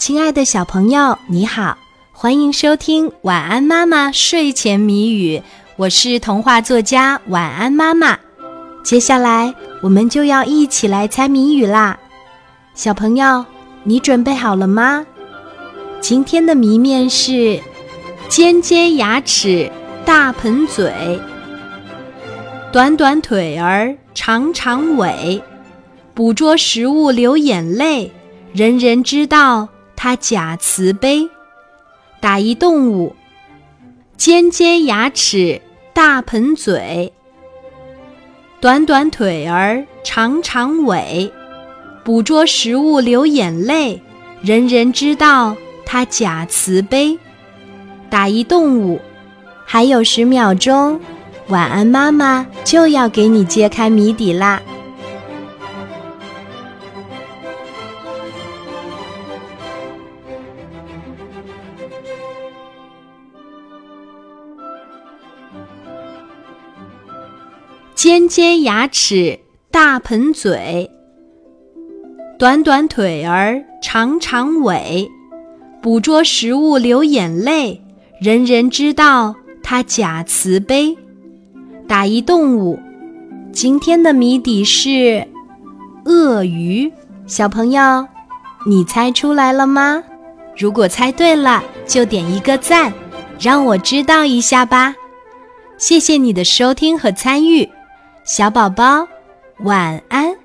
亲爱的小朋友，你好，欢迎收听《晚安妈妈睡前谜语》，我是童话作家晚安妈妈。接下来我们就要一起来猜谜语啦，小朋友，你准备好了吗？今天的谜面是：尖尖牙齿，大盆嘴，短短腿儿，长长尾，捕捉食物流眼泪，人人知道。它假慈悲，打一动物，尖尖牙齿，大盆嘴，短短腿儿，长长尾，捕捉食物流眼泪，人人知道它假慈悲，打一动物，还有十秒钟，晚安妈妈就要给你揭开谜底啦。尖尖牙齿，大盆嘴，短短腿儿，长长尾，捕捉食物流眼泪，人人知道它假慈悲。打一动物，今天的谜底是鳄鱼。小朋友，你猜出来了吗？如果猜对了，就点一个赞，让我知道一下吧。谢谢你的收听和参与。小宝宝，晚安。